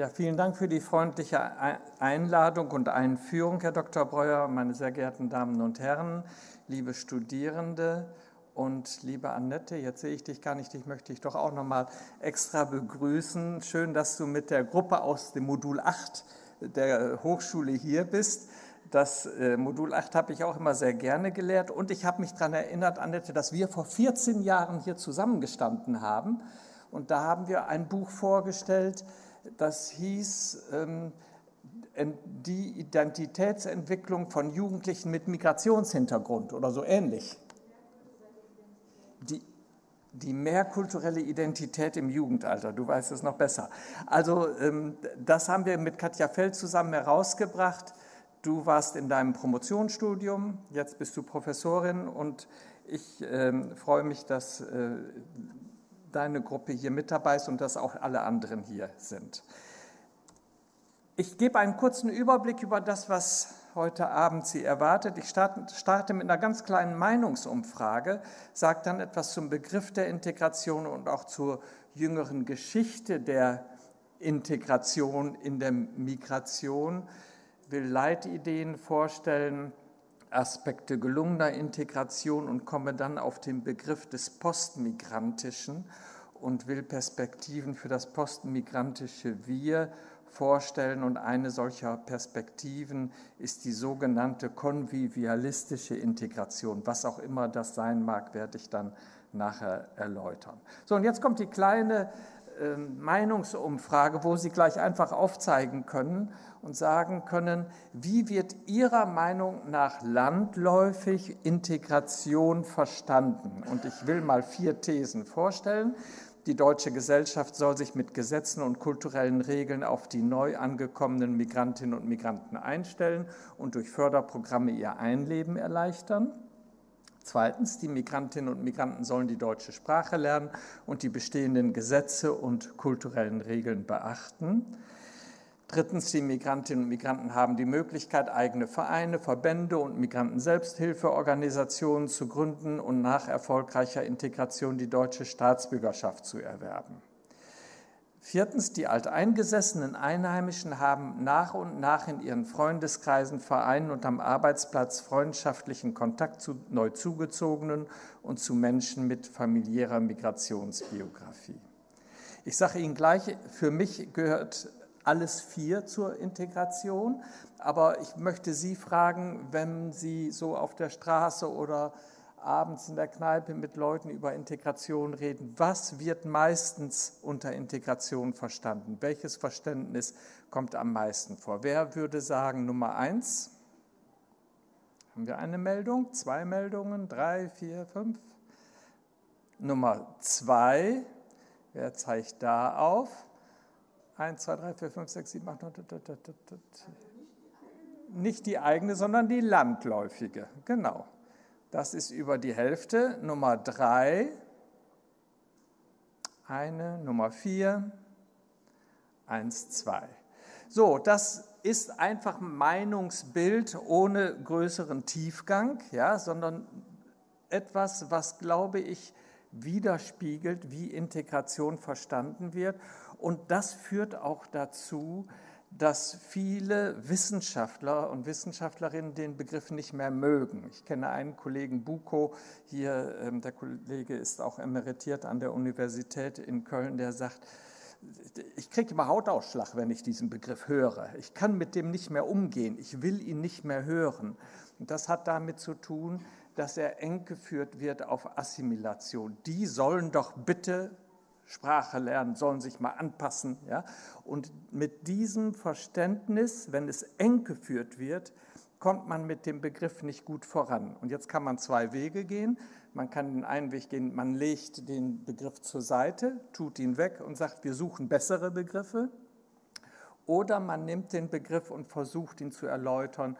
Ja, vielen Dank für die freundliche Einladung und Einführung, Herr Dr. Breuer, meine sehr geehrten Damen und Herren, liebe Studierende und liebe Annette. Jetzt sehe ich dich gar nicht, ich möchte dich doch auch noch mal extra begrüßen. Schön, dass du mit der Gruppe aus dem Modul 8 der Hochschule hier bist. Das äh, Modul 8 habe ich auch immer sehr gerne gelehrt und ich habe mich daran erinnert, Annette, dass wir vor 14 Jahren hier zusammengestanden haben und da haben wir ein Buch vorgestellt, das hieß ähm, die Identitätsentwicklung von Jugendlichen mit Migrationshintergrund oder so ähnlich. Die, die mehrkulturelle Identität im Jugendalter, du weißt es noch besser. Also ähm, das haben wir mit Katja Feld zusammen herausgebracht. Du warst in deinem Promotionsstudium, jetzt bist du Professorin und ich äh, freue mich, dass äh, deine Gruppe hier mit dabei ist und dass auch alle anderen hier sind. Ich gebe einen kurzen Überblick über das, was heute Abend Sie erwartet. Ich starte, mit einer ganz kleinen Meinungsumfrage, sage dann etwas zum Begriff der Integration und auch zur jüngeren Geschichte der Integration in der Migration, will Leitideen vorstellen, Aspekte gelungener Integration und komme dann auf den Begriff des Postmigrantischen und will Perspektiven für das postmigrantische Wir vorstellen. Und eine solcher Perspektiven ist die sogenannte konvivialistische Integration. Was auch immer das sein mag, werde ich dann nachher erläutern. So, und jetzt kommt die kleine Meinungsumfrage, wo Sie gleich einfach aufzeigen können, und sagen können, wie wird Ihrer Meinung nach landläufig Integration verstanden? Und ich will mal vier Thesen vorstellen. Die deutsche Gesellschaft soll sich mit Gesetzen und kulturellen Regeln auf die neu angekommenen Migrantinnen und Migranten einstellen und durch Förderprogramme ihr Einleben erleichtern. Zweitens, die Migrantinnen und Migranten sollen die deutsche Sprache lernen und die bestehenden Gesetze und kulturellen Regeln beachten. Drittens, die Migrantinnen und Migranten haben die Möglichkeit, eigene Vereine, Verbände und Migranten-Selbsthilfeorganisationen zu gründen und nach erfolgreicher Integration die deutsche Staatsbürgerschaft zu erwerben. Viertens, die alteingesessenen Einheimischen haben nach und nach in ihren Freundeskreisen, Vereinen und am Arbeitsplatz freundschaftlichen Kontakt zu neu zugezogenen und zu Menschen mit familiärer Migrationsbiografie. Ich sage Ihnen gleich, für mich gehört alles vier zur Integration. Aber ich möchte Sie fragen, wenn Sie so auf der Straße oder abends in der Kneipe mit Leuten über Integration reden, was wird meistens unter Integration verstanden? Welches Verständnis kommt am meisten vor? Wer würde sagen Nummer eins? Haben wir eine Meldung, zwei Meldungen, drei, vier, fünf? Nummer zwei, wer zeigt da auf? 1, 2, 3, 4, 5, 6, 7, 8, 9, nicht die eigene, sondern die landläufige. Genau. Das ist über die Hälfte. Nummer 3, eine, Nummer 4, 1, 2. So, das ist einfach ein Meinungsbild ohne größeren Tiefgang, ja, sondern etwas, was, glaube ich, widerspiegelt, wie Integration verstanden wird und das führt auch dazu, dass viele Wissenschaftler und Wissenschaftlerinnen den Begriff nicht mehr mögen. Ich kenne einen Kollegen Buko, hier, ähm, der Kollege ist auch emeritiert an der Universität in Köln, der sagt, ich kriege immer Hautausschlag, wenn ich diesen Begriff höre. Ich kann mit dem nicht mehr umgehen, ich will ihn nicht mehr hören. Und das hat damit zu tun, dass er eng geführt wird auf Assimilation. Die sollen doch bitte Sprache lernen, sollen sich mal anpassen. Ja? Und mit diesem Verständnis, wenn es eng geführt wird, kommt man mit dem Begriff nicht gut voran. Und jetzt kann man zwei Wege gehen. Man kann den einen Weg gehen, man legt den Begriff zur Seite, tut ihn weg und sagt, wir suchen bessere Begriffe. Oder man nimmt den Begriff und versucht ihn zu erläutern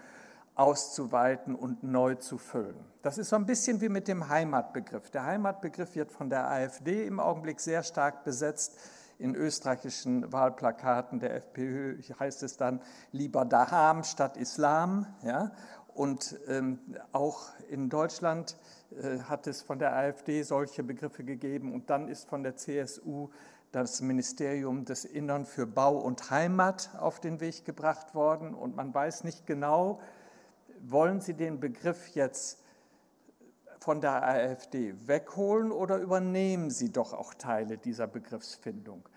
auszuweiten und neu zu füllen. Das ist so ein bisschen wie mit dem Heimatbegriff. Der Heimatbegriff wird von der AfD im Augenblick sehr stark besetzt. In österreichischen Wahlplakaten der FPÖ heißt es dann lieber Daham statt Islam. Ja? Und ähm, auch in Deutschland äh, hat es von der AfD solche Begriffe gegeben und dann ist von der CSU das Ministerium des Innern für Bau und Heimat auf den Weg gebracht worden und man weiß nicht genau, wollen Sie den Begriff jetzt von der AfD wegholen oder übernehmen Sie doch auch Teile dieser Begriffsfindung?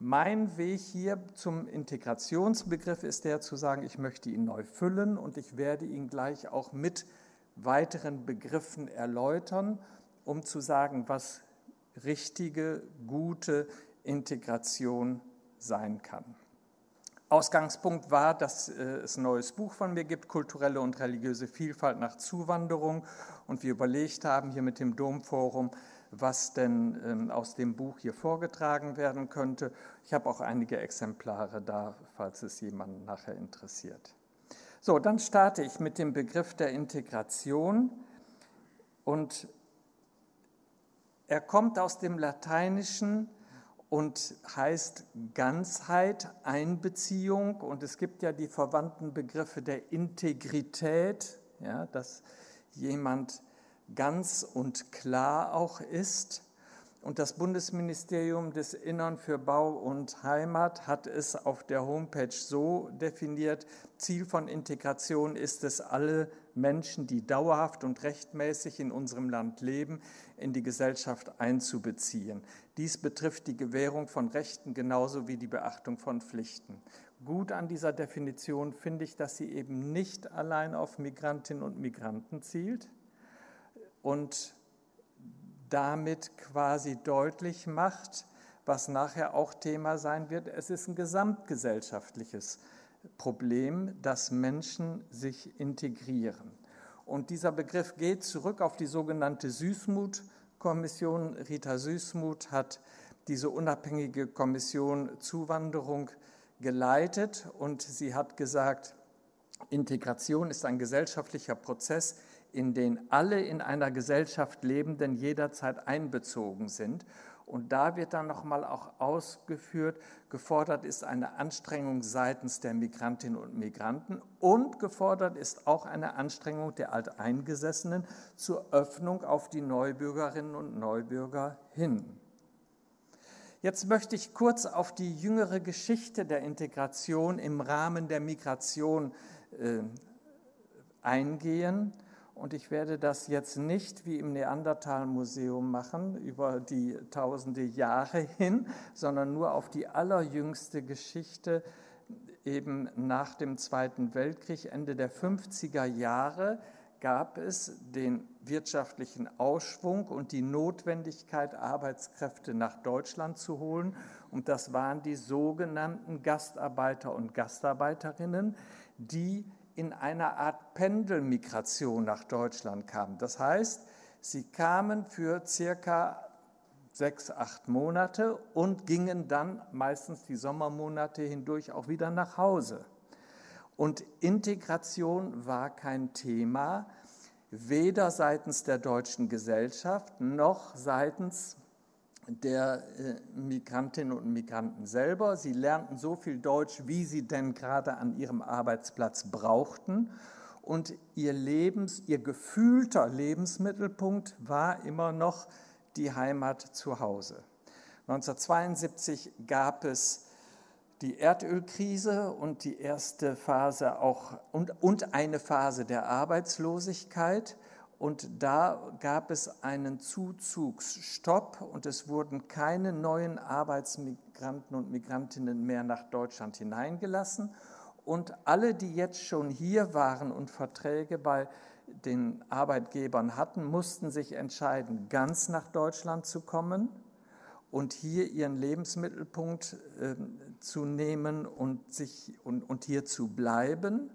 Mein Weg hier zum Integrationsbegriff ist der zu sagen, ich möchte ihn neu füllen und ich werde ihn gleich auch mit weiteren Begriffen erläutern, um zu sagen, was richtige, gute Integration sein kann. Ausgangspunkt war, dass äh, es ein neues Buch von mir gibt, Kulturelle und religiöse Vielfalt nach Zuwanderung. Und wir überlegt haben hier mit dem Domforum, was denn ähm, aus dem Buch hier vorgetragen werden könnte. Ich habe auch einige Exemplare da, falls es jemanden nachher interessiert. So, dann starte ich mit dem Begriff der Integration und er kommt aus dem Lateinischen und heißt Ganzheit, Einbeziehung und es gibt ja die verwandten Begriffe der Integrität, ja, dass jemand ganz und klar auch ist. Und das Bundesministerium des Innern für Bau und Heimat hat es auf der Homepage so definiert, Ziel von Integration ist es, alle Menschen, die dauerhaft und rechtmäßig in unserem Land leben, in die Gesellschaft einzubeziehen. Dies betrifft die Gewährung von Rechten genauso wie die Beachtung von Pflichten. Gut an dieser Definition finde ich, dass sie eben nicht allein auf Migrantinnen und Migranten zielt und damit quasi deutlich macht, was nachher auch Thema sein wird. Es ist ein gesamtgesellschaftliches Problem, dass Menschen sich integrieren. Und dieser Begriff geht zurück auf die sogenannte Süßmut-Kommission. Rita Süßmuth hat diese unabhängige Kommission Zuwanderung geleitet und sie hat gesagt, Integration ist ein gesellschaftlicher Prozess, in denen alle in einer Gesellschaft Lebenden jederzeit einbezogen sind. Und da wird dann nochmal auch ausgeführt, gefordert ist eine Anstrengung seitens der Migrantinnen und Migranten und gefordert ist auch eine Anstrengung der Alteingesessenen zur Öffnung auf die Neubürgerinnen und Neubürger hin. Jetzt möchte ich kurz auf die jüngere Geschichte der Integration im Rahmen der Migration äh, eingehen. Und ich werde das jetzt nicht wie im Neandertal-Museum machen, über die tausende Jahre hin, sondern nur auf die allerjüngste Geschichte eben nach dem Zweiten Weltkrieg, Ende der 50er Jahre, gab es den wirtschaftlichen Ausschwung und die Notwendigkeit, Arbeitskräfte nach Deutschland zu holen. Und das waren die sogenannten Gastarbeiter und Gastarbeiterinnen, die in einer Art Pendelmigration nach Deutschland kamen. Das heißt, sie kamen für circa sechs, acht Monate und gingen dann meistens die Sommermonate hindurch auch wieder nach Hause. Und Integration war kein Thema, weder seitens der deutschen Gesellschaft noch seitens der äh, Migrantinnen und Migranten selber. Sie lernten so viel Deutsch, wie sie denn gerade an ihrem Arbeitsplatz brauchten. Und ihr Lebens, ihr gefühlter Lebensmittelpunkt war immer noch die Heimat zu Hause. 1972 gab es die Erdölkrise und die erste Phase auch und, und eine Phase der Arbeitslosigkeit. Und da gab es einen Zuzugsstopp und es wurden keine neuen Arbeitsmigranten und Migrantinnen mehr nach Deutschland hineingelassen. Und alle, die jetzt schon hier waren und Verträge bei den Arbeitgebern hatten, mussten sich entscheiden, ganz nach Deutschland zu kommen und hier ihren Lebensmittelpunkt äh, zu nehmen und, sich, und, und hier zu bleiben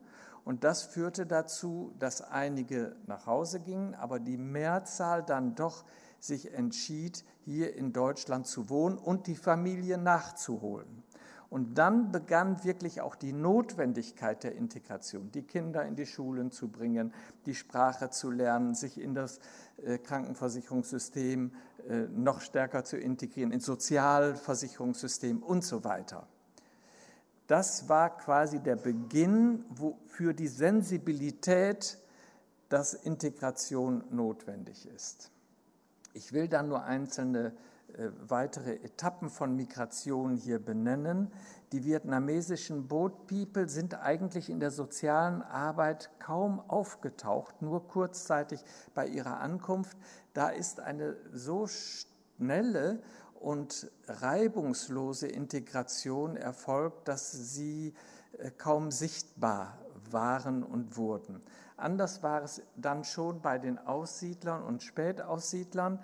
und das führte dazu, dass einige nach Hause gingen, aber die Mehrzahl dann doch sich entschied, hier in Deutschland zu wohnen und die Familie nachzuholen. Und dann begann wirklich auch die Notwendigkeit der Integration, die Kinder in die Schulen zu bringen, die Sprache zu lernen, sich in das äh, Krankenversicherungssystem äh, noch stärker zu integrieren, ins Sozialversicherungssystem und so weiter. Das war quasi der Beginn für die Sensibilität, dass Integration notwendig ist. Ich will dann nur einzelne äh, weitere Etappen von Migration hier benennen. Die vietnamesischen Boat People sind eigentlich in der sozialen Arbeit kaum aufgetaucht, nur kurzzeitig bei ihrer Ankunft. Da ist eine so schnelle und reibungslose Integration erfolgt, dass sie äh, kaum sichtbar waren und wurden. Anders war es dann schon bei den Aussiedlern und Spätaussiedlern.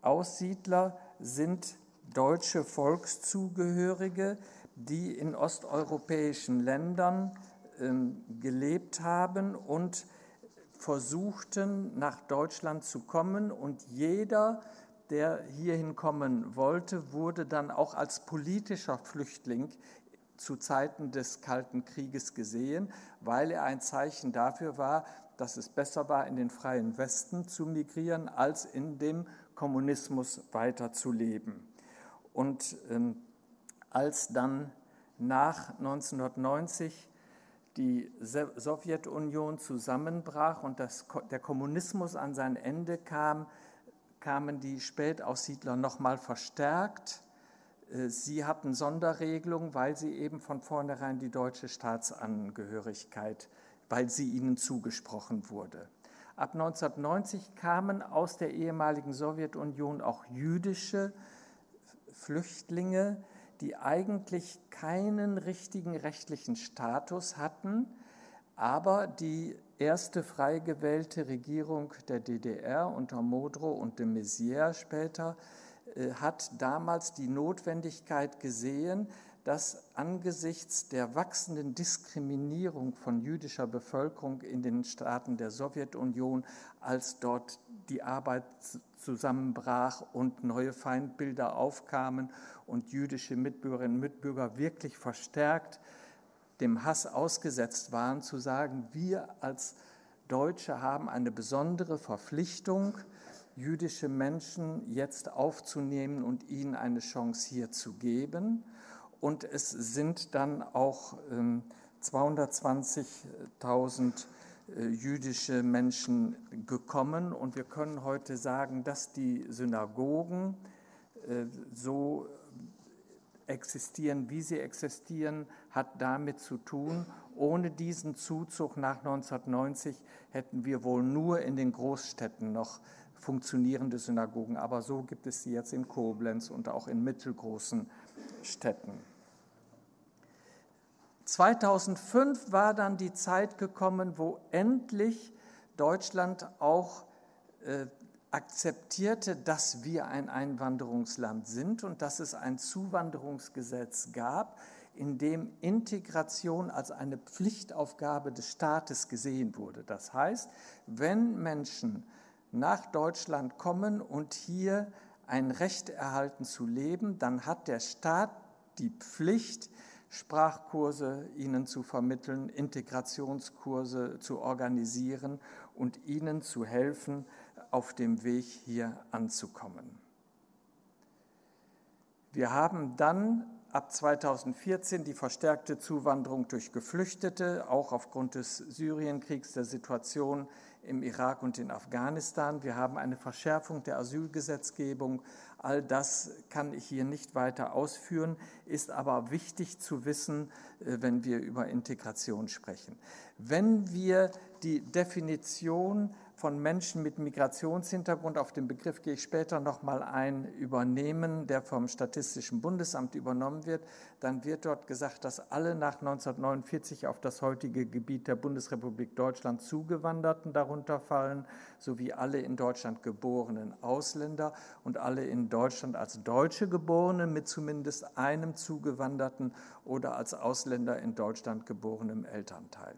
Aussiedler sind deutsche Volkszugehörige, die in osteuropäischen Ländern ähm, gelebt haben und versuchten, nach Deutschland zu kommen. Und jeder, der hierhin kommen wollte, wurde dann auch als politischer Flüchtling zu Zeiten des Kalten Krieges gesehen, weil er ein Zeichen dafür war, dass es besser war, in den freien Westen zu migrieren, als in dem Kommunismus weiterzuleben. Und ähm, als dann nach 1990 die Sowjetunion zusammenbrach und das, der Kommunismus an sein Ende kam, kamen die Spätaussiedler nochmal verstärkt. Äh, sie hatten Sonderregelungen, weil sie eben von vornherein die deutsche Staatsangehörigkeit, weil sie ihnen zugesprochen wurde. Ab 1990 kamen aus der ehemaligen Sowjetunion auch jüdische Flüchtlinge, die eigentlich keinen richtigen rechtlichen Status hatten, aber die erste frei gewählte Regierung der DDR unter Modrow und de Maizière später äh, hat damals die Notwendigkeit gesehen, dass angesichts der wachsenden Diskriminierung von jüdischer Bevölkerung in den Staaten der Sowjetunion, als dort die Arbeit zusammenbrach und neue Feindbilder aufkamen und jüdische Mitbürgerinnen und Mitbürger wirklich verstärkt dem Hass ausgesetzt waren, zu sagen, wir als Deutsche haben eine besondere Verpflichtung, jüdische Menschen jetzt aufzunehmen und ihnen eine Chance hier zu geben. Und es sind dann auch 220.000 ähm, äh, jüdische Menschen gekommen. Und wir können heute sagen, dass die Synagogen äh, so existieren, wie sie existieren, hat damit zu tun. Ohne diesen Zuzug nach 1990 hätten wir wohl nur in den Großstädten noch funktionierende Synagogen. Aber so gibt es sie jetzt in Koblenz und auch in mittelgroßen Städten. 2005 war dann die Zeit gekommen, wo endlich Deutschland auch äh, akzeptierte, dass wir ein Einwanderungsland sind und dass es ein Zuwanderungsgesetz gab, in dem Integration als eine Pflichtaufgabe des Staates gesehen wurde. Das heißt, wenn Menschen nach Deutschland kommen und hier ein Recht erhalten zu leben, dann hat der Staat die Pflicht, Sprachkurse ihnen zu vermitteln, Integrationskurse zu organisieren und ihnen zu helfen, auf dem Weg hier anzukommen. Wir haben dann ab 2014 die verstärkte Zuwanderung durch Geflüchtete, auch aufgrund des Syrienkriegs, der Situation im Irak und in Afghanistan. Wir haben eine Verschärfung der Asylgesetzgebung. All das kann ich hier nicht weiter ausführen, ist aber wichtig zu wissen, äh, wenn wir über Integration sprechen. Wenn wir die Definition von Menschen mit Migrationshintergrund, auf den Begriff gehe ich später nochmal ein, übernehmen, der vom Statistischen Bundesamt übernommen wird, dann wird dort gesagt, dass alle nach 1949 auf das heutige Gebiet der Bundesrepublik Deutschland zugewanderten darunter fallen, sowie alle in Deutschland geborenen Ausländer und alle in Deutschland als Deutsche geborenen mit zumindest einem zugewanderten oder als Ausländer in Deutschland geborenem Elternteil.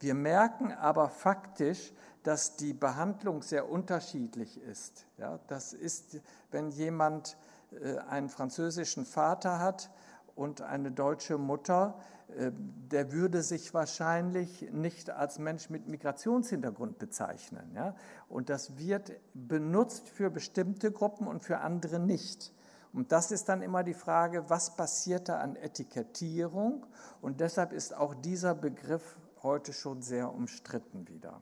Wir merken aber faktisch, dass die Behandlung sehr unterschiedlich ist. Ja, das ist, wenn jemand äh, einen französischen Vater hat und eine deutsche Mutter, äh, der würde sich wahrscheinlich nicht als Mensch mit Migrationshintergrund bezeichnen. Ja? Und das wird benutzt für bestimmte Gruppen und für andere nicht. Und das ist dann immer die Frage, was passiert da an Etikettierung? Und deshalb ist auch dieser Begriff heute schon sehr umstritten wieder.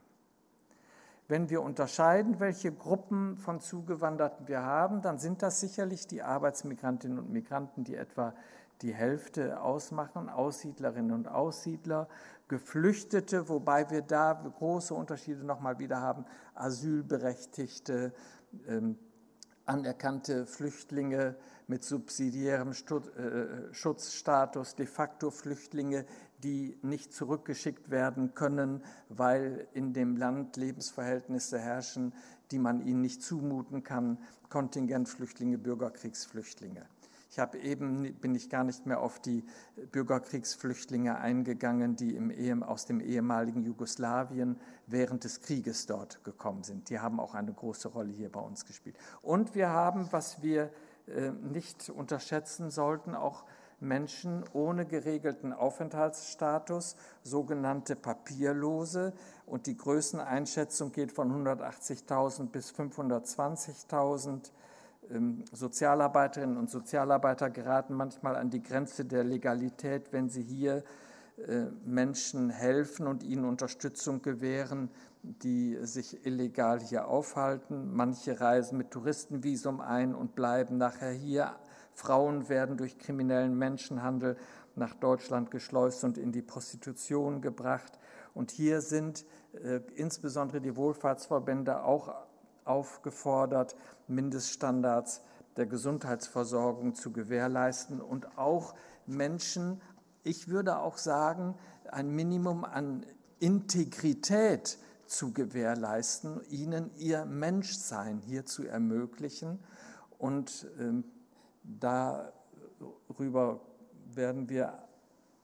Wenn wir unterscheiden, welche Gruppen von Zugewanderten wir haben, dann sind das sicherlich die Arbeitsmigrantinnen und Migranten, die etwa die Hälfte ausmachen, Aussiedlerinnen und Aussiedler, Geflüchtete, wobei wir da große Unterschiede nochmal wieder haben, Asylberechtigte, ähm, anerkannte Flüchtlinge mit subsidiärem äh, Schutzstatus, de facto Flüchtlinge, die nicht zurückgeschickt werden können, weil in dem Land Lebensverhältnisse herrschen, die man ihnen nicht zumuten kann, Kontingentflüchtlinge, Bürgerkriegsflüchtlinge. Ich habe eben, bin ich gar nicht mehr auf die Bürgerkriegsflüchtlinge eingegangen, die im, aus dem ehemaligen Jugoslawien während des Krieges dort gekommen sind. Die haben auch eine große Rolle hier bei uns gespielt. Und wir haben, was wir äh, nicht unterschätzen sollten, auch Menschen ohne geregelten Aufenthaltsstatus, sogenannte Papierlose. Und die Größeneinschätzung geht von 180.000 bis 520.000 ähm, Sozialarbeiterinnen und Sozialarbeiter geraten manchmal an die Grenze der Legalität, wenn sie hier äh, Menschen helfen und ihnen Unterstützung gewähren, die sich illegal hier aufhalten. Manche reisen mit Touristenvisum ein und bleiben nachher hier. Frauen werden durch kriminellen Menschenhandel nach Deutschland geschleust und in die Prostitution gebracht. Und hier sind äh, insbesondere die Wohlfahrtsverbände auch aufgefordert, Mindeststandards der Gesundheitsversorgung zu gewährleisten und auch Menschen, ich würde auch sagen, ein Minimum an Integrität zu gewährleisten, ihnen ihr Menschsein hier zu ermöglichen. Und ähm, darüber werden wir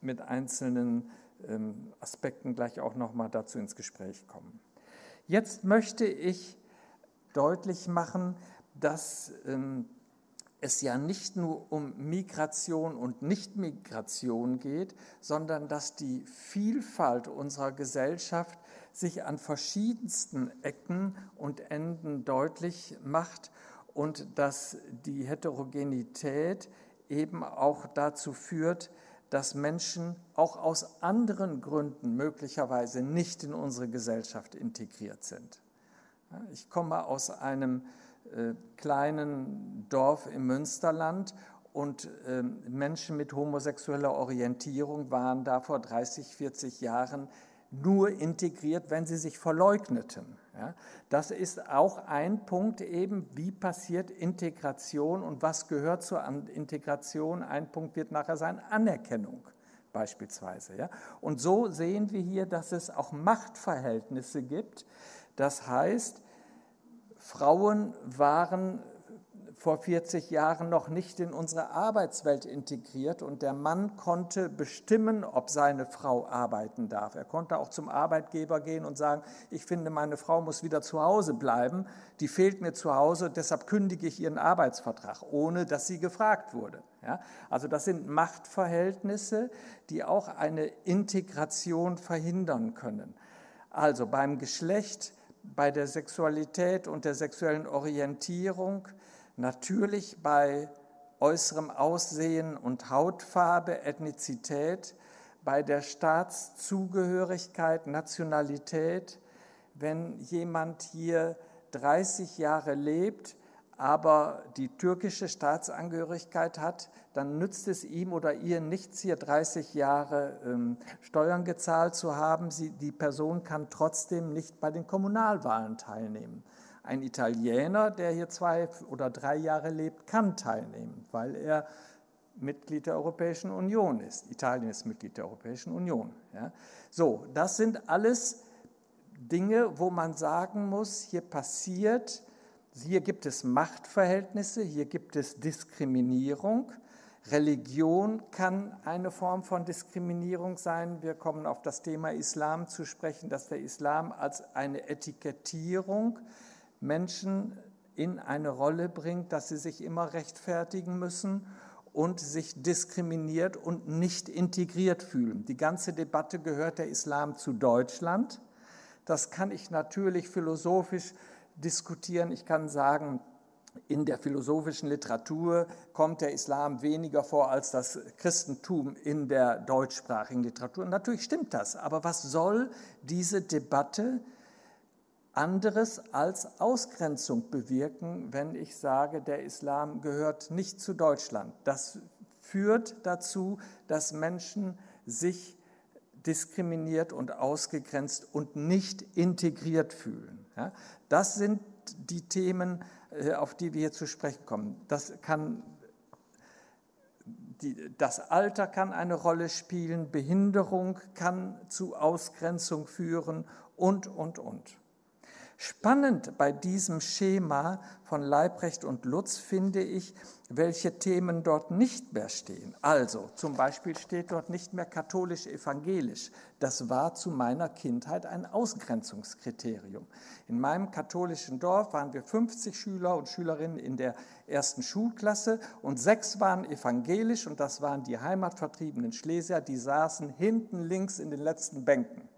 mit einzelnen ähm, Aspekten gleich auch noch mal dazu ins Gespräch kommen. Jetzt möchte ich deutlich machen, dass ähm, es ja nicht nur um Migration und Nichtmigration geht, sondern dass die Vielfalt unserer Gesellschaft sich an verschiedensten Ecken und Enden deutlich macht und dass die Heterogenität eben auch dazu führt, dass Menschen auch aus anderen Gründen möglicherweise nicht in unsere Gesellschaft integriert sind. Ich komme aus einem äh, kleinen Dorf im Münsterland und äh, Menschen mit homosexueller Orientierung waren da vor 30, 40 Jahren nur integriert, wenn sie sich verleugneten. Ja, das ist auch ein Punkt eben, wie passiert Integration und was gehört zur Integration. Ein Punkt wird nachher sein Anerkennung beispielsweise. Ja. Und so sehen wir hier, dass es auch Machtverhältnisse gibt, das heißt, Frauen waren vor 40 Jahren noch nicht in unsere Arbeitswelt integriert und der Mann konnte bestimmen, ob seine Frau arbeiten darf. Er konnte auch zum Arbeitgeber gehen und sagen, ich finde, meine Frau muss wieder zu Hause bleiben, die fehlt mir zu Hause, deshalb kündige ich ihren Arbeitsvertrag, ohne dass sie gefragt wurde. Ja? Also das sind Machtverhältnisse, die auch eine Integration verhindern können. Also beim Geschlecht bei der Sexualität und der sexuellen Orientierung, natürlich bei äußerem Aussehen und Hautfarbe, Ethnizität, bei der Staatszugehörigkeit, Nationalität. Wenn jemand hier 30 Jahre lebt, aber die türkische Staatsangehörigkeit hat, dann nützt es ihm oder ihr nichts, hier 30 Jahre ähm, Steuern gezahlt zu haben. Sie, die Person kann trotzdem nicht bei den Kommunalwahlen teilnehmen. Ein Italiener, der hier zwei oder drei Jahre lebt, kann teilnehmen, weil er Mitglied der Europäischen Union ist. Italien ist Mitglied der Europäischen Union. Ja. So, das sind alles Dinge, wo man sagen muss, hier passiert hier gibt es Machtverhältnisse, hier gibt es Diskriminierung. Religion kann eine Form von Diskriminierung sein. Wir kommen auf das Thema Islam zu sprechen, dass der Islam als eine Etikettierung Menschen in eine Rolle bringt, dass sie sich immer rechtfertigen müssen und sich diskriminiert und nicht integriert fühlen. Die ganze Debatte gehört der Islam zu Deutschland. Das kann ich natürlich philosophisch diskutieren. Ich kann sagen, in der philosophischen Literatur kommt der Islam weniger vor als das Christentum in der deutschsprachigen Literatur. natürlich stimmt das, aber was soll diese Debatte anderes als Ausgrenzung bewirken, wenn ich sage, der Islam gehört nicht zu Deutschland. Das führt dazu, dass Menschen sich diskriminiert und ausgegrenzt und nicht integriert fühlen. Das sind die Themen, äh, auf die wir hier zu sprechen kommen. Das kann das Alter kann eine Rolle spielen, Behinderung kann zu Ausgrenzung führen und, und, und. Spannend bei diesem Schema von Leibrecht und Lutz finde ich, welche Themen dort nicht mehr stehen. Also zum Beispiel steht dort nicht mehr katholisch-evangelisch. Das war zu meiner Kindheit ein Ausgrenzungskriterium. In meinem katholischen Dorf waren wir 50 Schüler und Schülerinnen in der ersten Schulklasse und sechs waren evangelisch und das waren die heimatvertriebenen Schlesier, die saßen hinten links in den letzten Bänken.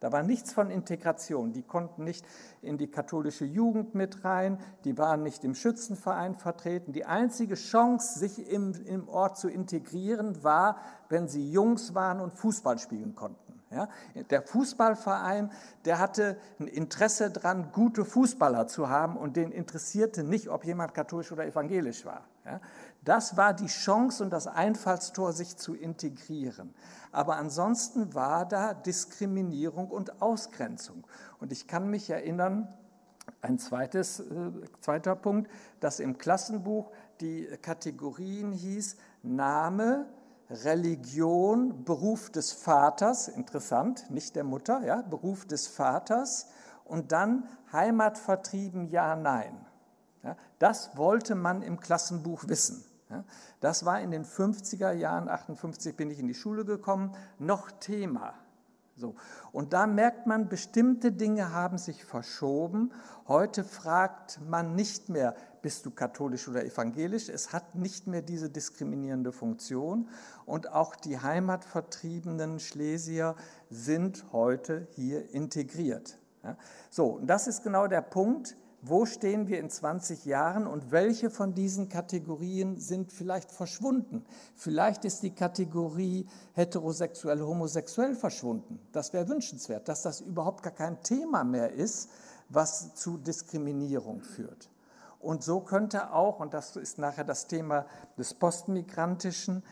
Da war nichts von Integration. Die konnten nicht in die katholische Jugend mit rein, die waren nicht im Schützenverein vertreten. Die einzige Chance, sich im, im Ort zu integrieren, war, wenn sie Jungs waren und Fußball spielen konnten. Ja, der Fußballverein, der hatte ein Interesse daran, gute Fußballer zu haben und den interessierte nicht, ob jemand katholisch oder evangelisch war. Ja, das war die Chance und das Einfallstor, sich zu integrieren. Aber ansonsten war da Diskriminierung und Ausgrenzung. Und ich kann mich erinnern, ein zweites, äh, zweiter Punkt, dass im Klassenbuch die Kategorien hieß Name, Religion, Beruf des Vaters, interessant, nicht der Mutter, ja, Beruf des Vaters und dann Heimatvertrieben, ja, nein. Ja, das wollte man im Klassenbuch wissen. Das war in den 50er Jahren, 58 bin ich in die Schule gekommen, noch Thema. So. Und da merkt man, bestimmte Dinge haben sich verschoben. Heute fragt man nicht mehr, bist du katholisch oder evangelisch? Es hat nicht mehr diese diskriminierende Funktion. Und auch die heimatvertriebenen Schlesier sind heute hier integriert. So, und das ist genau der Punkt wo stehen wir in 20 Jahren und welche von diesen Kategorien sind vielleicht verschwunden. Vielleicht ist die Kategorie heterosexuell, homosexuell verschwunden. Das wäre wünschenswert, dass das überhaupt gar kein Thema mehr ist, was zu Diskriminierung führt. Und so könnte auch, und das ist nachher das Thema des Postmigrantischen,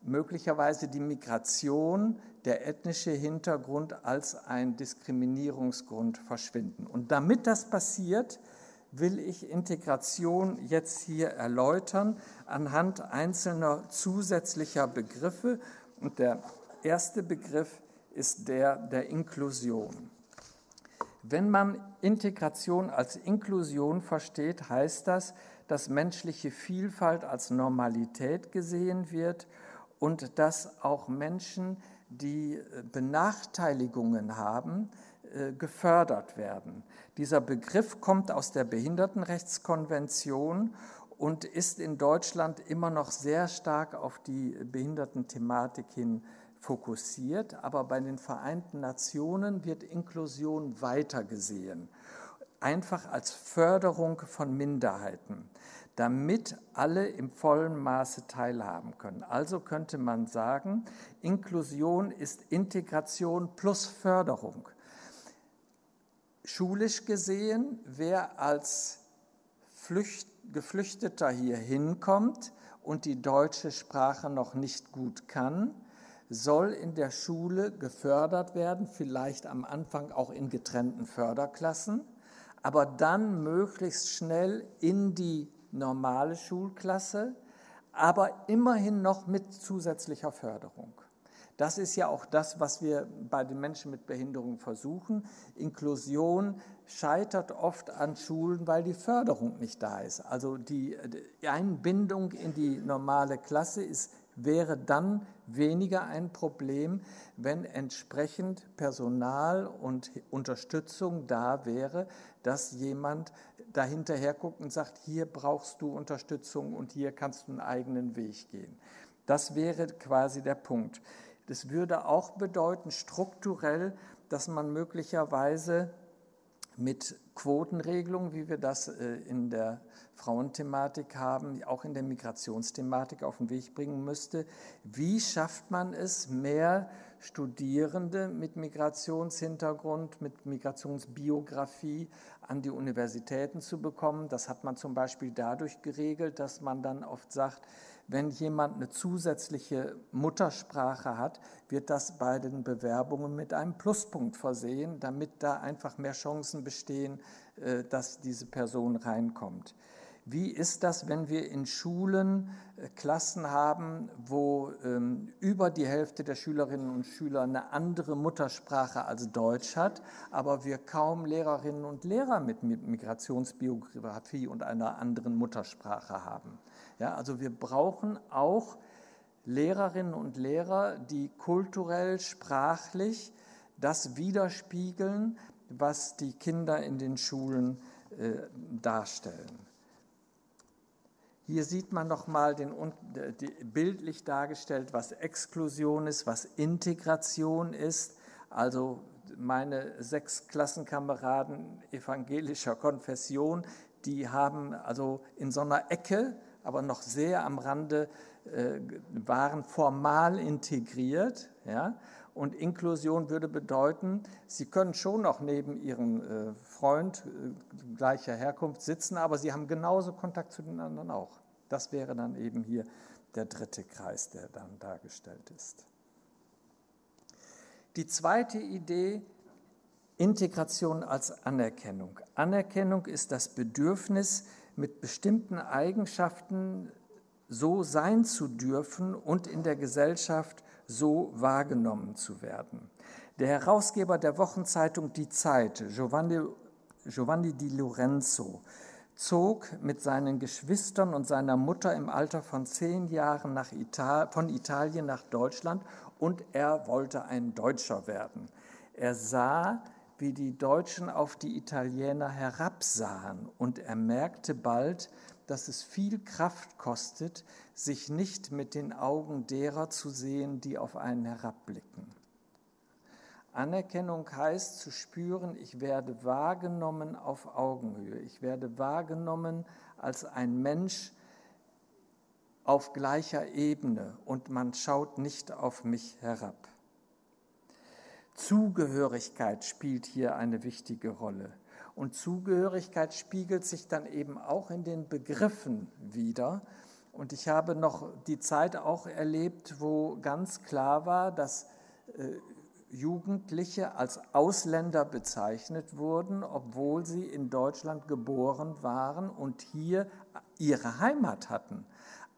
möglicherweise die Migration, der ethnische Hintergrund als ein Diskriminierungsgrund verschwinden. Und damit das passiert, will ich Integration jetzt hier erläutern anhand einzelner zusätzlicher Begriffe. Und der erste Begriff ist der der Inklusion. Wenn man Integration als Inklusion versteht, heißt das, dass menschliche Vielfalt als Normalität gesehen wird und dass auch Menschen, die Benachteiligungen haben, äh, gefördert werden. Dieser Begriff kommt aus der Behindertenrechtskonvention und ist in Deutschland immer noch sehr stark auf die Behindertenthematik hin fokussiert, aber bei den Vereinten Nationen wird Inklusion weiter gesehen, einfach als Förderung von Minderheiten, damit alle im vollen Maße teilhaben können. Also könnte man sagen, Inklusion ist Integration plus Förderung. Schulisch gesehen, wer als Flücht, Geflüchteter hier hinkommt und die deutsche Sprache noch nicht gut kann, soll in der Schule gefördert werden, vielleicht am Anfang auch in getrennten Förderklassen, aber dann möglichst schnell in die normale Schulklasse, aber immerhin noch mit zusätzlicher Förderung. Das ist ja auch das, was wir bei den Menschen mit Behinderung versuchen. Inklusion scheitert oft an Schulen, weil die Förderung nicht da ist. Also die Einbindung in die normale Klasse ist, wäre dann weniger ein Problem, wenn entsprechend Personal und Unterstützung da wäre, dass jemand dahinterher guckt und sagt, hier brauchst du Unterstützung und hier kannst du einen eigenen Weg gehen. Das wäre quasi der Punkt. Das würde auch bedeuten, strukturell, dass man möglicherweise mit Quotenregelungen, wie wir das äh, in der Frauenthematik haben, auch in der Migrationsthematik auf den Weg bringen müsste. Wie schafft man es, mehr Studierende mit Migrationshintergrund, mit Migrationsbiografie an die Universitäten zu bekommen. Das hat man zum Beispiel dadurch geregelt, dass man dann oft sagt, wenn jemand eine zusätzliche Muttersprache hat, wird das bei den Bewerbungen mit einem Pluspunkt versehen, damit da einfach mehr Chancen bestehen, äh, dass diese Person reinkommt. Wie ist das, wenn wir in Schulen äh, Klassen haben, wo ähm, über die Hälfte der Schülerinnen und Schüler eine andere Muttersprache als Deutsch hat, aber wir kaum Lehrerinnen und Lehrer mit Migrationsbiografie und einer anderen Muttersprache haben? Ja, also wir brauchen auch Lehrerinnen und Lehrer, die kulturell, sprachlich das widerspiegeln, was die Kinder in den Schulen äh, darstellen. Hier sieht man nochmal bildlich dargestellt, was Exklusion ist, was Integration ist. Also meine sechs Klassenkameraden evangelischer Konfession, die haben also in so einer Ecke, aber noch sehr am Rande, äh, waren formal integriert. Ja? Und Inklusion würde bedeuten, sie können schon noch neben ihrem äh, Freund äh, gleicher Herkunft sitzen, aber sie haben genauso Kontakt zu den anderen auch. Das wäre dann eben hier der dritte Kreis, der dann dargestellt ist. Die zweite Idee, Integration als Anerkennung. Anerkennung ist das Bedürfnis, mit bestimmten Eigenschaften so sein zu dürfen und in der Gesellschaft so wahrgenommen zu werden. Der Herausgeber der Wochenzeitung Die Zeit, Giovanni, Giovanni Di Lorenzo, zog mit seinen Geschwistern und seiner Mutter im Alter von zehn Jahren Ital von Italien nach Deutschland und er wollte ein Deutscher werden. Er sah, wie die Deutschen auf die Italiener herabsahen und er merkte bald, dass es viel Kraft kostet, sich nicht mit den Augen derer zu sehen, die auf einen herabblicken. Anerkennung heißt zu spüren, ich werde wahrgenommen auf Augenhöhe. Ich werde wahrgenommen als ein Mensch auf gleicher Ebene und man schaut nicht auf mich herab. Zugehörigkeit spielt hier eine wichtige Rolle. Und Zugehörigkeit spiegelt sich dann eben auch in den Begriffen wieder. Und ich habe noch die Zeit auch erlebt, wo ganz klar war, dass äh, Jugendliche als Ausländer bezeichnet wurden, obwohl sie in Deutschland geboren waren und hier ihre Heimat hatten.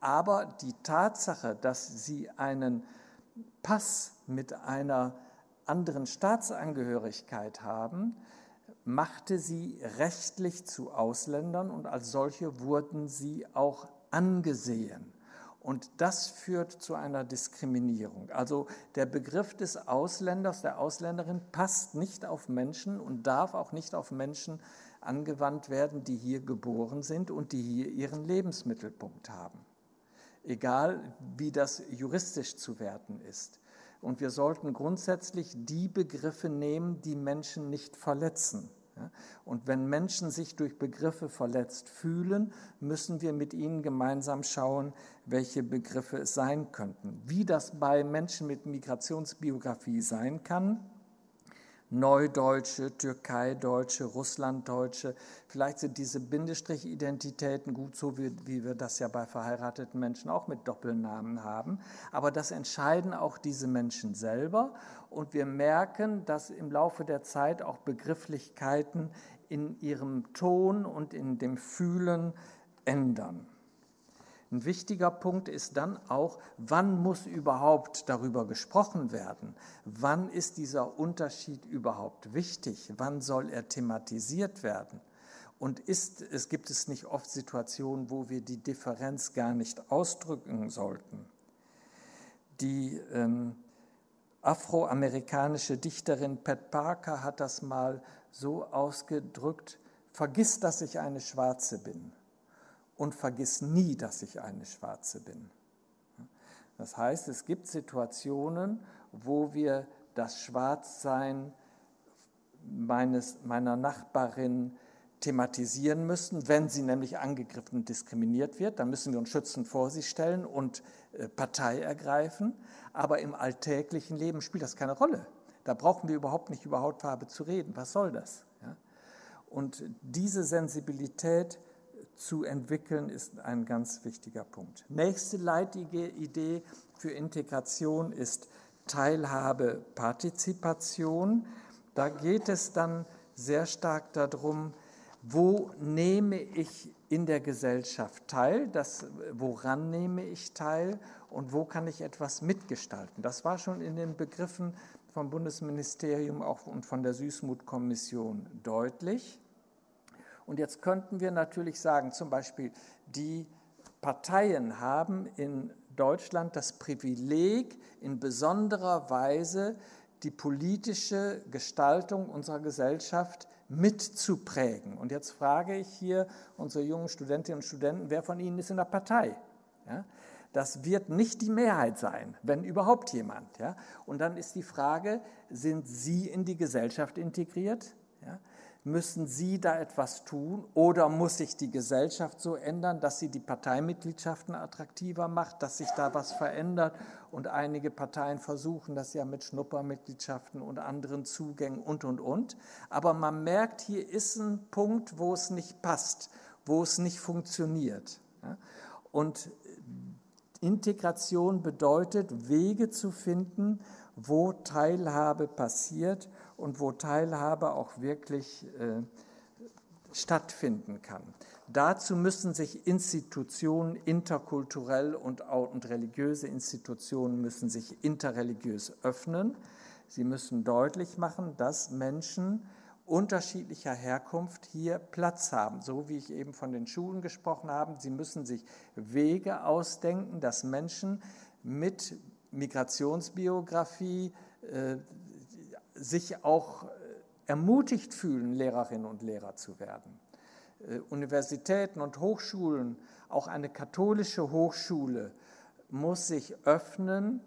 Aber die Tatsache, dass sie einen Pass mit einer anderen Staatsangehörigkeit haben, machte sie rechtlich zu Ausländern und als solche wurden sie auch angesehen. Und das führt zu einer Diskriminierung. Also der Begriff des Ausländers, der Ausländerin passt nicht auf Menschen und darf auch nicht auf Menschen angewandt werden, die hier geboren sind und die hier ihren Lebensmittelpunkt haben. Egal, wie das juristisch zu werten ist. Und wir sollten grundsätzlich die Begriffe nehmen, die Menschen nicht verletzen. Und wenn Menschen sich durch Begriffe verletzt fühlen, müssen wir mit ihnen gemeinsam schauen, welche Begriffe es sein könnten. Wie das bei Menschen mit Migrationsbiografie sein kann, Neudeutsche, Türkeideutsche, Russlanddeutsche. Vielleicht sind diese Bindestrich-Identitäten gut so, wie, wie wir das ja bei verheirateten Menschen auch mit Doppelnamen haben. Aber das entscheiden auch diese Menschen selber. Und wir merken, dass im Laufe der Zeit auch Begrifflichkeiten in ihrem Ton und in dem Fühlen ändern. Ein wichtiger Punkt ist dann auch, wann muss überhaupt darüber gesprochen werden? Wann ist dieser Unterschied überhaupt wichtig? Wann soll er thematisiert werden? Und ist, es gibt es nicht oft Situationen, wo wir die Differenz gar nicht ausdrücken sollten? Die ähm, afroamerikanische Dichterin Pat Parker hat das mal so ausgedrückt, vergiss, dass ich eine Schwarze bin und vergiss nie, dass ich eine Schwarze bin. Das heißt, es gibt Situationen, wo wir das Schwarzsein meines, meiner Nachbarin thematisieren müssen, wenn sie nämlich angegriffen und diskriminiert wird. Dann müssen wir uns schützend vor sie stellen und äh, Partei ergreifen. Aber im alltäglichen Leben spielt das keine Rolle. Da brauchen wir überhaupt nicht über Hautfarbe zu reden. Was soll das? Und diese Sensibilität zu entwickeln, ist ein ganz wichtiger Punkt. Nächste leitige Idee für Integration ist Teilhabe, Partizipation. Da geht es dann sehr stark darum, wo nehme ich in der Gesellschaft teil, das, woran nehme ich teil und wo kann ich etwas mitgestalten. Das war schon in den Begriffen vom Bundesministerium auch und von der Süßmut-Kommission deutlich. Und jetzt könnten wir natürlich sagen, zum Beispiel, die Parteien haben in Deutschland das Privileg, in besonderer Weise die politische Gestaltung unserer Gesellschaft mitzuprägen. Und jetzt frage ich hier unsere jungen Studentinnen und Studenten, wer von Ihnen ist in der Partei? Ja? Das wird nicht die Mehrheit sein, wenn überhaupt jemand. Ja? Und dann ist die Frage, sind Sie in die Gesellschaft integriert? Ja? Müssen Sie da etwas tun oder muss sich die Gesellschaft so ändern, dass sie die Parteimitgliedschaften attraktiver macht, dass sich da was verändert? Und einige Parteien versuchen das ja mit Schnuppermitgliedschaften und anderen Zugängen und, und, und. Aber man merkt, hier ist ein Punkt, wo es nicht passt, wo es nicht funktioniert. Und Integration bedeutet, Wege zu finden, wo Teilhabe passiert und wo Teilhabe auch wirklich äh, stattfinden kann. Dazu müssen sich Institutionen interkulturell und, und religiöse Institutionen müssen sich interreligiös öffnen. Sie müssen deutlich machen, dass Menschen unterschiedlicher Herkunft hier Platz haben. So wie ich eben von den Schulen gesprochen habe, sie müssen sich Wege ausdenken, dass Menschen mit Migrationsbiografie äh, sich auch äh, ermutigt fühlen, Lehrerinnen und Lehrer zu werden. Äh, Universitäten und Hochschulen, auch eine katholische Hochschule, muss sich öffnen,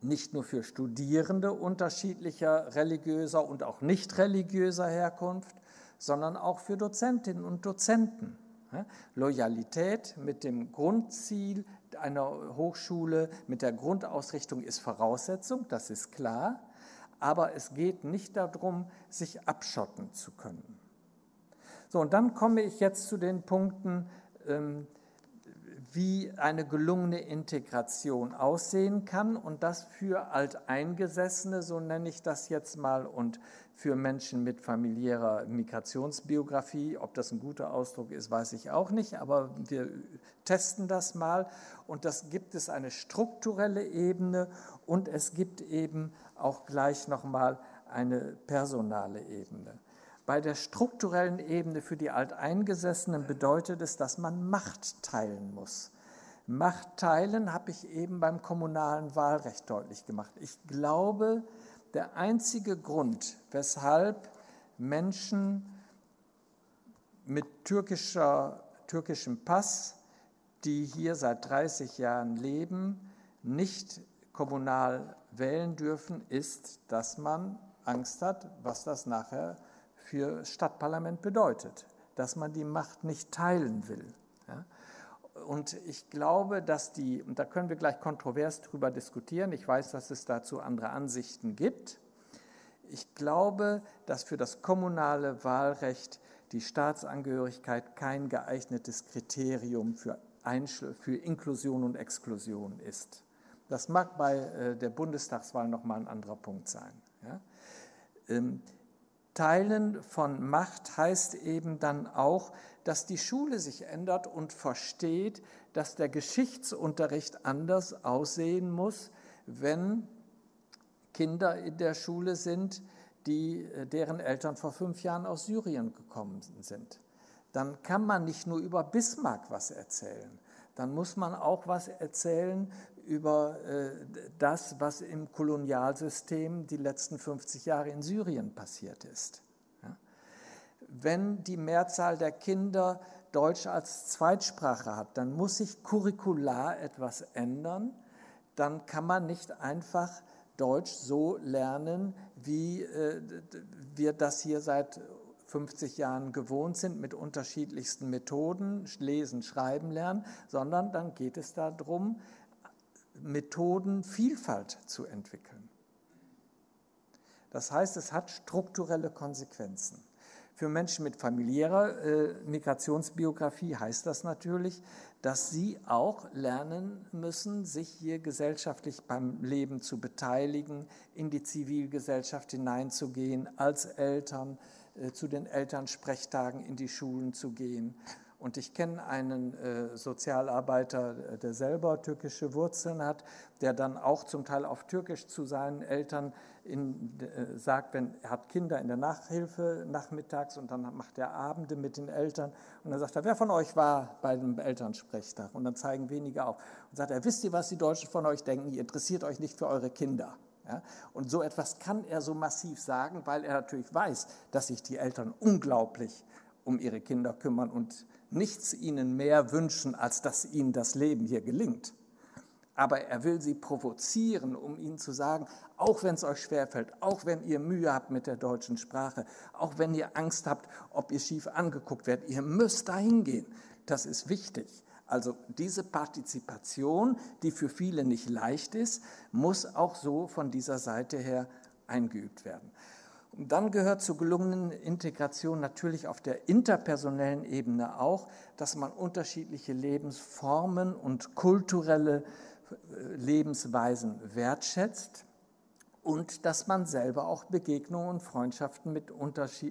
nicht nur für Studierende unterschiedlicher religiöser und auch nicht religiöser Herkunft, sondern auch für Dozentinnen und Dozenten. Loyalität mit dem Grundziel einer Hochschule, mit der Grundausrichtung ist Voraussetzung, das ist klar aber es geht nicht darum, sich abschotten zu können. So, und dann komme ich jetzt zu den Punkten, ähm, wie eine gelungene Integration aussehen kann und das für Alteingesessene, so nenne ich das jetzt mal, und für Menschen mit familiärer Migrationsbiografie. Ob das ein guter Ausdruck ist, weiß ich auch nicht, aber wir testen das mal. Und das gibt es eine strukturelle Ebene und es gibt eben auch gleich nochmal eine personale Ebene. Bei der strukturellen Ebene für die Alteingesessenen bedeutet es, dass man Macht teilen muss. Macht teilen habe ich eben beim kommunalen Wahlrecht deutlich gemacht. Ich glaube, der einzige Grund, weshalb Menschen mit türkischer, türkischem Pass, die hier seit 30 Jahren leben, nicht kommunal wählen dürfen, ist, dass man Angst hat, was das nachher für Stadtparlament bedeutet, dass man die Macht nicht teilen will. Und ich glaube, dass die, und da können wir gleich kontrovers darüber diskutieren, ich weiß, dass es dazu andere Ansichten gibt, ich glaube, dass für das kommunale Wahlrecht die Staatsangehörigkeit kein geeignetes Kriterium für, Einschl für Inklusion und Exklusion ist. Das mag bei äh, der Bundestagswahl nochmal ein anderer Punkt sein. Ja? Ähm, Teilen von Macht heißt eben dann auch, dass die Schule sich ändert und versteht, dass der Geschichtsunterricht anders aussehen muss, wenn Kinder in der Schule sind, die, äh, deren Eltern vor fünf Jahren aus Syrien gekommen sind. Dann kann man nicht nur über Bismarck was erzählen, dann muss man auch was erzählen über äh, das, was im Kolonialsystem die letzten 50 Jahre in Syrien passiert ist. Wenn die Mehrzahl der Kinder Deutsch als Zweitsprache hat, dann muss sich curricular etwas ändern. Dann kann man nicht einfach Deutsch so lernen, wie äh, wir das hier seit 50 Jahren gewohnt sind mit unterschiedlichsten Methoden, lesen, schreiben lernen, sondern dann geht es darum, Methodenvielfalt zu entwickeln. Das heißt, es hat strukturelle Konsequenzen. Für Menschen mit familiärer äh, Migrationsbiografie heißt das natürlich, dass sie auch lernen müssen, sich hier gesellschaftlich beim Leben zu beteiligen, in die Zivilgesellschaft hineinzugehen, als Eltern, äh, zu den Elternsprechtagen in die Schulen zu gehen und ich kenne einen äh, Sozialarbeiter, äh, der selber türkische Wurzeln hat, der dann auch zum Teil auf Türkisch zu seinen Eltern in, äh, sagt, wenn er hat Kinder in der Nachhilfe nachmittags und dann macht er Abende mit den Eltern und dann sagt er, wer von euch war bei dem Elternsprechtag? Und dann zeigen wenige auf. Und sagt er, wisst ihr, was die Deutschen von euch denken? Ihr interessiert euch nicht für eure Kinder. Ja? Und so etwas kann er so massiv sagen, weil er natürlich weiß, dass sich die Eltern unglaublich um ihre Kinder kümmern und nichts ihnen mehr wünschen, als dass ihnen das Leben hier gelingt. Aber er will sie provozieren, um ihnen zu sagen, auch wenn es euch schwerfällt, auch wenn ihr Mühe habt mit der deutschen Sprache, auch wenn ihr Angst habt, ob ihr schief angeguckt werdet, ihr müsst dahin gehen. Das ist wichtig. Also diese Partizipation, die für viele nicht leicht ist, muss auch so von dieser Seite her eingeübt werden. Dann gehört zur gelungenen Integration natürlich auf der interpersonellen Ebene auch, dass man unterschiedliche Lebensformen und kulturelle äh, Lebensweisen wertschätzt und dass man selber auch Begegnungen und Freundschaften mit,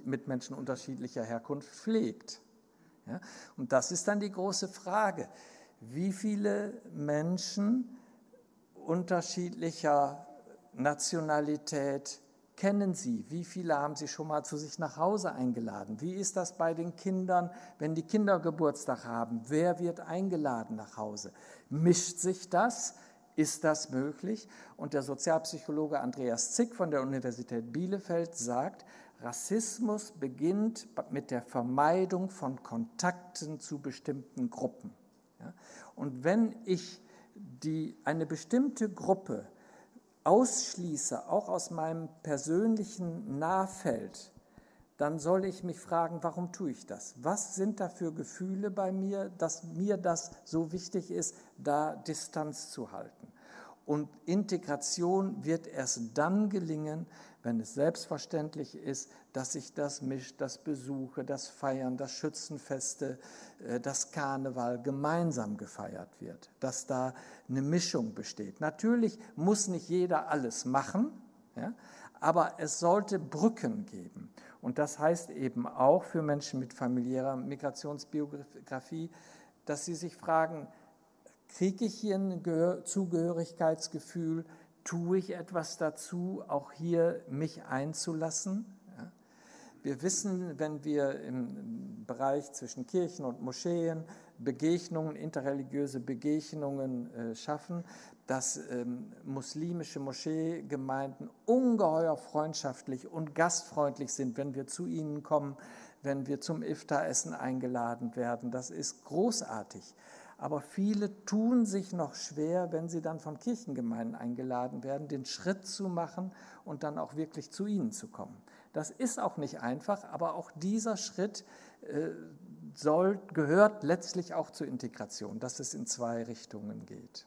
mit Menschen unterschiedlicher Herkunft pflegt. Ja? Und das ist dann die große Frage. Wie viele Menschen unterschiedlicher Nationalität, kennen Sie? Wie viele haben Sie schon mal zu sich nach Hause eingeladen? Wie ist das bei den Kindern, wenn die Kinder Geburtstag haben? Wer wird eingeladen nach Hause? Mischt sich das? Ist das möglich? Und der Sozialpsychologe Andreas Zick von der Universität Bielefeld sagt, Rassismus beginnt mit der Vermeidung von Kontakten zu bestimmten Gruppen. Und wenn ich die, eine bestimmte Gruppe ausschließe, auch aus meinem persönlichen Nahfeld, dann soll ich mich fragen, warum tue ich das? Was sind da für Gefühle bei mir, dass mir das so wichtig ist, da Distanz zu halten? Und Integration wird erst dann gelingen, wenn es selbstverständlich ist, dass sich das mischt, das Besuche, das Feiern, das Schützenfeste, äh, das Karneval gemeinsam gefeiert wird, dass da eine Mischung besteht. Natürlich muss nicht jeder alles machen, ja, aber es sollte Brücken geben. Und das heißt eben auch für Menschen mit familiärer Migrationsbiografie, dass sie sich fragen, kriege ich hier ein Zugehörigkeitsgefühl, tue ich etwas dazu, auch hier mich einzulassen? Ja. Wir wissen, wenn wir im Bereich zwischen Kirchen und Moscheen Begegnungen, interreligiöse Begegnungen äh, schaffen, dass ähm, muslimische Moscheegemeinden ungeheuer freundschaftlich und gastfreundlich sind, wenn wir zu ihnen kommen, wenn wir zum Iftaressen eingeladen werden. Das ist großartig. Aber viele tun sich noch schwer, wenn sie dann von Kirchengemeinden eingeladen werden, den Schritt zu machen und dann auch wirklich zu ihnen zu kommen. Das ist auch nicht einfach, aber auch dieser Schritt äh, soll, gehört letztlich auch zur Integration, dass es in zwei Richtungen geht.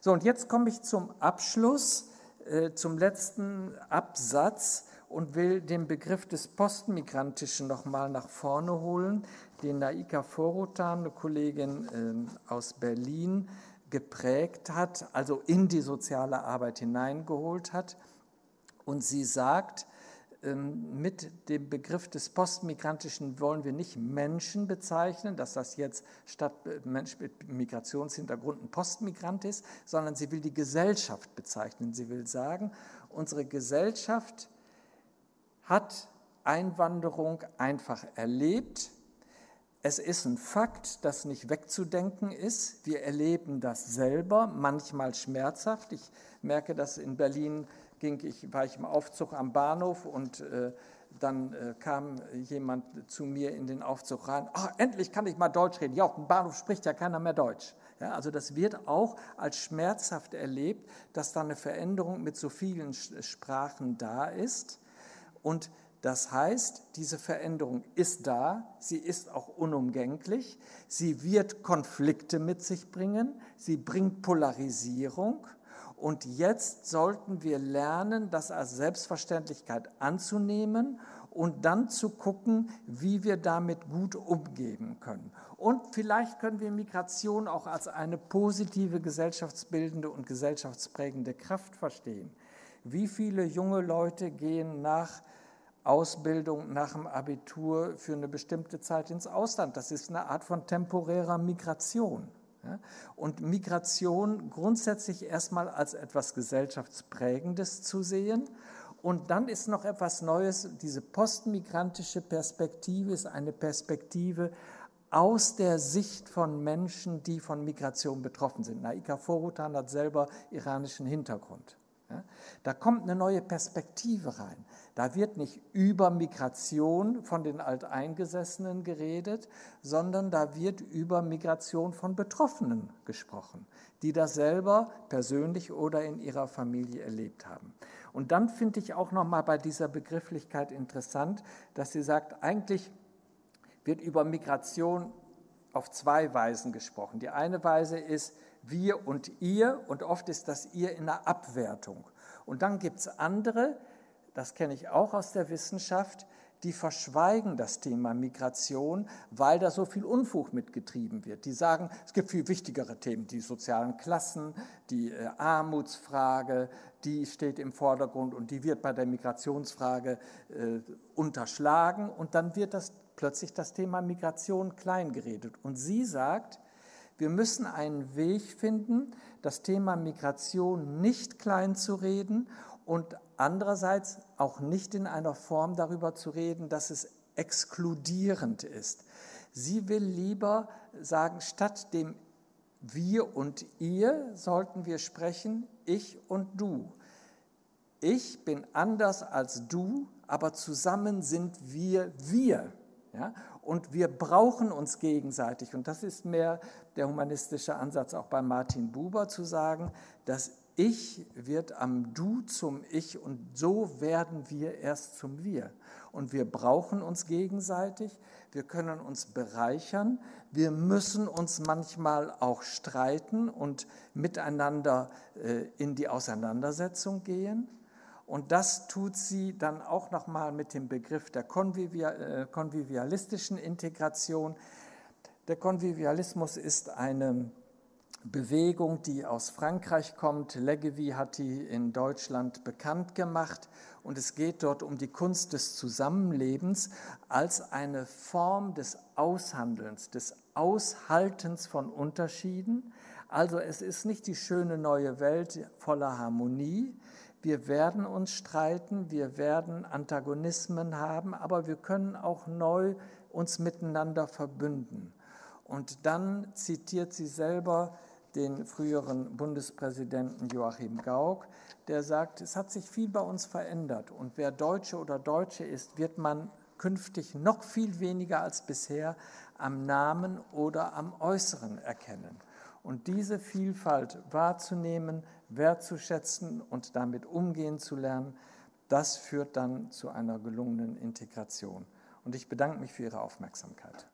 So, und jetzt komme ich zum Abschluss, äh, zum letzten Absatz und will den Begriff des Postmigrantischen nochmal nach vorne holen, den Naika Forotan, eine Kollegin äh, aus Berlin, geprägt hat, also in die soziale Arbeit hineingeholt hat. Und sie sagt, ähm, mit dem Begriff des Postmigrantischen wollen wir nicht Menschen bezeichnen, dass das jetzt statt äh, Mensch mit Migrationshintergrund ein Postmigrant ist, sondern sie will die Gesellschaft bezeichnen. Sie will sagen, unsere Gesellschaft hat Einwanderung einfach erlebt. Es ist ein Fakt, das nicht wegzudenken ist. Wir erleben das selber, manchmal schmerzhaft. Ich merke das in Berlin, ging ich, war ich im Aufzug am Bahnhof und äh, dann äh, kam jemand zu mir in den Aufzug rein. Ach, endlich kann ich mal Deutsch reden. Ja, auf dem Bahnhof spricht ja keiner mehr Deutsch. Ja, also das wird auch als schmerzhaft erlebt, dass da eine Veränderung mit so vielen Sprachen da ist. Und Das heißt, diese Veränderung ist da, sie ist auch unumgänglich, sie wird Konflikte mit sich bringen, sie bringt Polarisierung und jetzt sollten wir lernen, das als Selbstverständlichkeit anzunehmen und dann zu gucken, wie wir damit gut umgehen können. Und vielleicht können wir Migration auch als eine positive gesellschaftsbildende und gesellschaftsprägende Kraft verstehen. Wie viele junge Leute gehen nach Ausbildung, nach dem Abitur für eine bestimmte Zeit ins Ausland? Das ist eine Art von temporärer Migration. Und Migration grundsätzlich erstmal als etwas Gesellschaftsprägendes zu sehen. Und dann ist noch etwas Neues, diese postmigrantische Perspektive ist eine Perspektive aus der Sicht von Menschen, die von Migration betroffen sind. Naika Forutan hat selber iranischen Hintergrund. Da kommt eine neue Perspektive rein. Da wird nicht über Migration von den Alteingesessenen geredet, sondern da wird über Migration von Betroffenen gesprochen, die das selber persönlich oder in ihrer Familie erlebt haben. Und dann finde ich auch noch mal bei dieser Begrifflichkeit interessant, dass sie sagt, eigentlich wird über Migration auf zwei Weisen gesprochen. Die eine Weise ist wir und ihr und oft ist das ihr in der Abwertung. Und dann gibt es andere, das kenne ich auch aus der Wissenschaft, die verschweigen das Thema Migration, weil da so viel Unfug mitgetrieben wird. Die sagen, es gibt viel wichtigere Themen, die sozialen Klassen, die äh, Armutsfrage, die steht im Vordergrund und die wird bei der Migrationsfrage äh, unterschlagen und dann wird das plötzlich das Thema Migration kleingeredet. Und sie sagt, wir müssen einen Weg finden, das Thema Migration nicht klein zu reden und andererseits auch nicht in einer Form darüber zu reden, dass es exkludierend ist. Sie will lieber sagen, statt dem wir und ihr sollten wir sprechen, ich und du. Ich bin anders als du, aber zusammen sind wir wir. Ja? Und wir brauchen uns gegenseitig. Und das ist mehr der humanistische Ansatz auch bei Martin Buber zu sagen, das Ich wird am Du zum Ich und so werden wir erst zum Wir. Und wir brauchen uns gegenseitig, wir können uns bereichern, wir müssen uns manchmal auch streiten und miteinander äh, in die Auseinandersetzung gehen. Und das tut sie dann auch nochmal mit dem Begriff der äh, konvivialistischen Integration. Der Konvivialismus ist eine Bewegung, die aus Frankreich kommt. Leggevi hat die in Deutschland bekannt gemacht. Und es geht dort um die Kunst des Zusammenlebens als eine Form des Aushandelns, des Aushaltens von Unterschieden. Also es ist nicht die schöne neue Welt voller Harmonie, wir werden uns streiten, wir werden Antagonismen haben, aber wir können auch neu uns miteinander verbünden. Und dann zitiert sie selber den früheren Bundespräsidenten Joachim Gauck, der sagt, es hat sich viel bei uns verändert und wer Deutsche oder Deutsche ist, wird man künftig noch viel weniger als bisher am Namen oder am Äußeren erkennen. Und diese Vielfalt wahrzunehmen, wertzuschätzen und damit umgehen zu lernen, das führt dann zu einer gelungenen Integration. Und ich bedanke mich für Ihre Aufmerksamkeit.